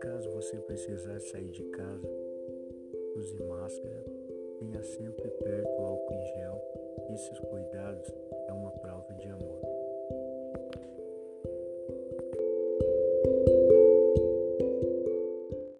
caso você precisar sair de casa, use máscara, tenha sempre perto o álcool em gel. Esses cuidados é uma prova de amor.